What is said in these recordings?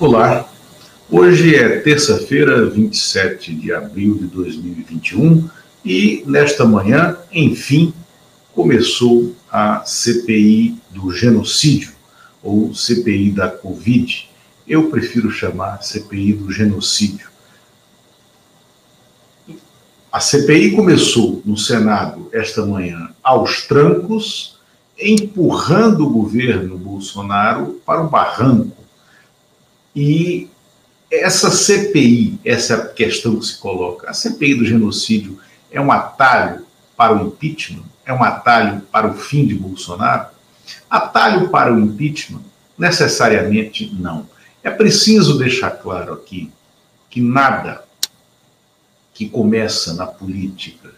Olá, hoje é terça-feira, 27 de abril de 2021 e nesta manhã, enfim, começou a CPI do genocídio ou CPI da Covid. Eu prefiro chamar CPI do genocídio. A CPI começou no Senado esta manhã aos trancos, empurrando o governo Bolsonaro para o barranco e essa CPI, essa questão que se coloca, a CPI do genocídio é um atalho para o impeachment? É um atalho para o fim de Bolsonaro? Atalho para o impeachment? Necessariamente não. É preciso deixar claro aqui que nada que começa na política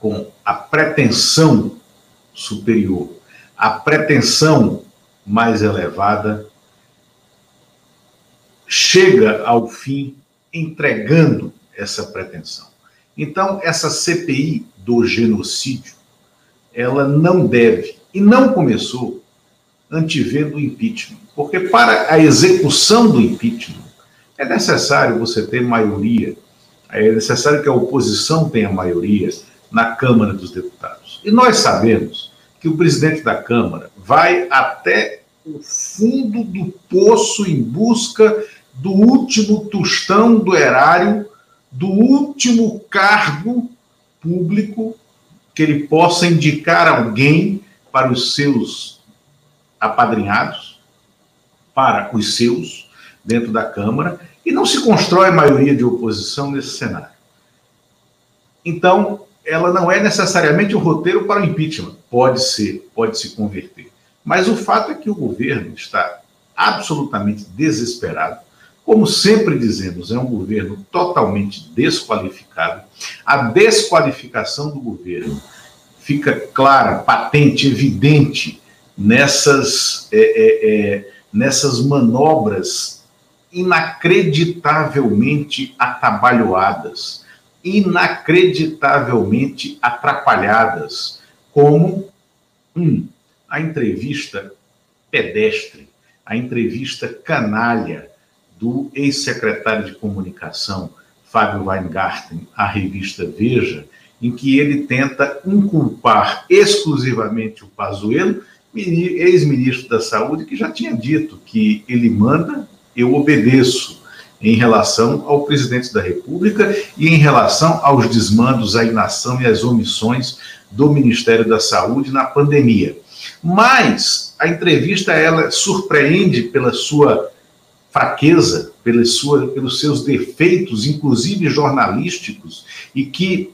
com a pretensão superior, a pretensão mais elevada, chega ao fim entregando essa pretensão. Então, essa CPI do genocídio, ela não deve e não começou antevendo o impeachment, porque para a execução do impeachment é necessário você ter maioria, é necessário que a oposição tenha maioria na Câmara dos Deputados. E nós sabemos que o presidente da Câmara vai até o fundo do poço em busca do último tostão do erário, do último cargo público que ele possa indicar alguém para os seus apadrinhados, para os seus, dentro da Câmara, e não se constrói maioria de oposição nesse cenário. Então, ela não é necessariamente o roteiro para o impeachment. Pode ser, pode se converter. Mas o fato é que o governo está absolutamente desesperado como sempre dizemos, é um governo totalmente desqualificado. A desqualificação do governo fica clara, patente, evidente nessas, é, é, é, nessas manobras inacreditavelmente atabalhoadas, inacreditavelmente atrapalhadas, como um, a entrevista pedestre, a entrevista canalha do ex-secretário de comunicação, Fábio Weingarten, à revista Veja, em que ele tenta inculpar exclusivamente o Pazuello, ex-ministro da Saúde, que já tinha dito que ele manda, eu obedeço em relação ao presidente da República e em relação aos desmandos, à inação e às omissões do Ministério da Saúde na pandemia. Mas a entrevista ela surpreende pela sua fraqueza, pela sua, pelos seus defeitos, inclusive jornalísticos, e que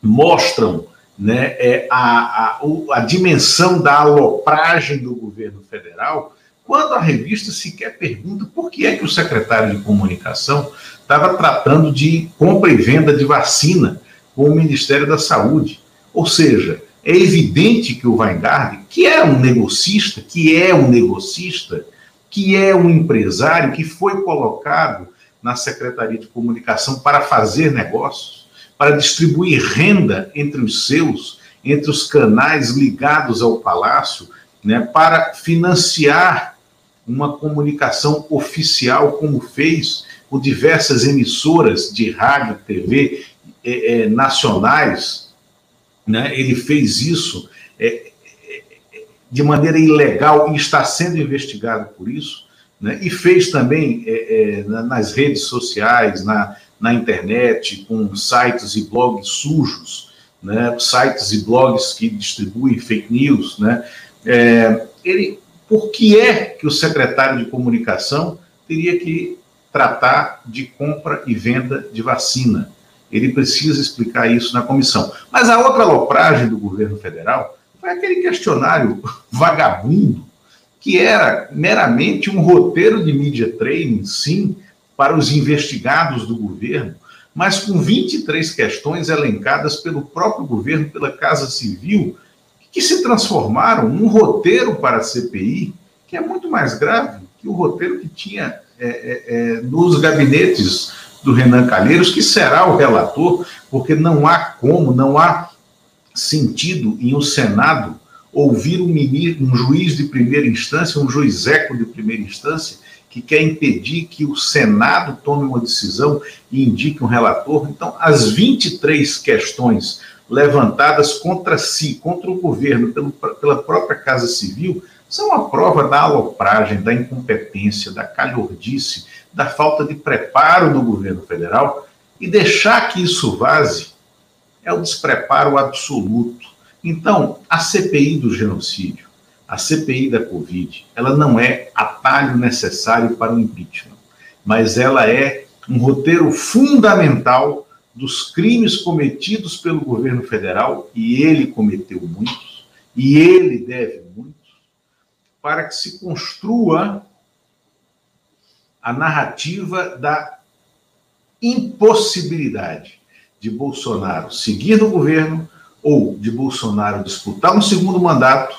mostram né, é, a, a, a dimensão da alopragem do governo federal, quando a revista sequer pergunta por que é que o secretário de comunicação estava tratando de compra e venda de vacina com o Ministério da Saúde. Ou seja, é evidente que o Weingarten, que é um negocista, que é um negocista, que é um empresário que foi colocado na Secretaria de Comunicação para fazer negócios, para distribuir renda entre os seus, entre os canais ligados ao palácio, né, para financiar uma comunicação oficial, como fez com diversas emissoras de rádio, TV é, é, nacionais. Né, ele fez isso é, de maneira ilegal e está sendo investigado por isso, né? e fez também é, é, nas redes sociais, na, na internet, com sites e blogs sujos, né? sites e blogs que distribuem fake news. Né? É, ele, por que é que o secretário de comunicação teria que tratar de compra e venda de vacina? Ele precisa explicar isso na comissão. Mas a outra alopragem do governo federal foi aquele questionário vagabundo que era meramente um roteiro de media training, sim, para os investigados do governo, mas com 23 questões elencadas pelo próprio governo, pela Casa Civil, que se transformaram num roteiro para a CPI, que é muito mais grave que o roteiro que tinha é, é, é, nos gabinetes do Renan Calheiros, que será o relator, porque não há como, não há sentido em o um Senado ouvir um, ministro, um juiz de primeira instância, um juiz eco de primeira instância, que quer impedir que o Senado tome uma decisão e indique um relator. Então, as 23 questões levantadas contra si, contra o governo, pelo, pela própria Casa Civil, são a prova da alopragem, da incompetência, da calhordice, da falta de preparo do governo federal. E deixar que isso vaze é o despreparo absoluto. Então, a CPI do genocídio, a CPI da Covid, ela não é atalho necessário para o impeachment, mas ela é um roteiro fundamental dos crimes cometidos pelo governo federal, e ele cometeu muitos, e ele deve muitos, para que se construa a narrativa da impossibilidade de Bolsonaro seguir no governo ou de Bolsonaro disputar um segundo mandato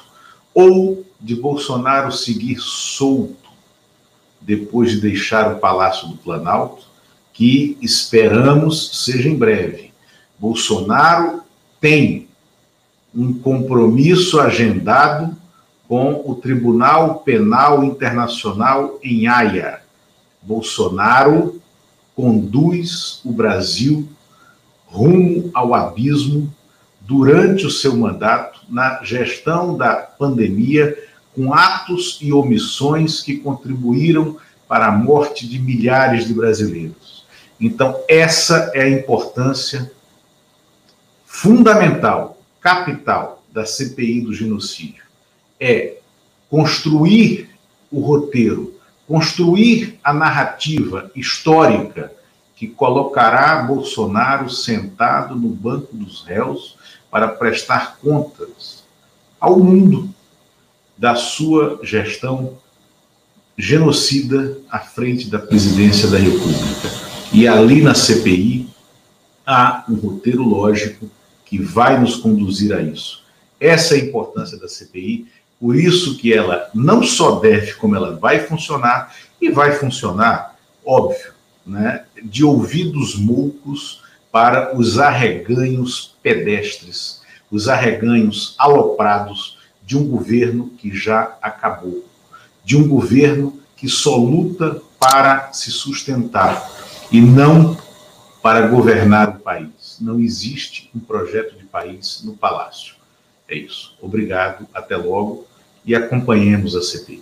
ou de Bolsonaro seguir solto depois de deixar o Palácio do Planalto, que esperamos seja em breve. Bolsonaro tem um compromisso agendado com o Tribunal Penal Internacional em Haia. Bolsonaro conduz o Brasil rumo ao abismo durante o seu mandato na gestão da pandemia, com atos e omissões que contribuíram para a morte de milhares de brasileiros. Então, essa é a importância fundamental, capital da CPI do genocídio. É construir o roteiro, construir a narrativa histórica que colocará Bolsonaro sentado no banco dos réus para prestar contas ao mundo da sua gestão genocida à frente da presidência da República. E ali na CPI há um roteiro lógico que vai nos conduzir a isso. Essa é a importância da CPI, por isso que ela não só deve, como ela vai funcionar, e vai funcionar, óbvio, né, de ouvidos moucos para os arreganhos pedestres, os arreganhos aloprados de um governo que já acabou, de um governo que só luta para se sustentar e não para governar o país. Não existe um projeto de país no palácio. É isso. Obrigado, até logo e acompanhemos a CPI.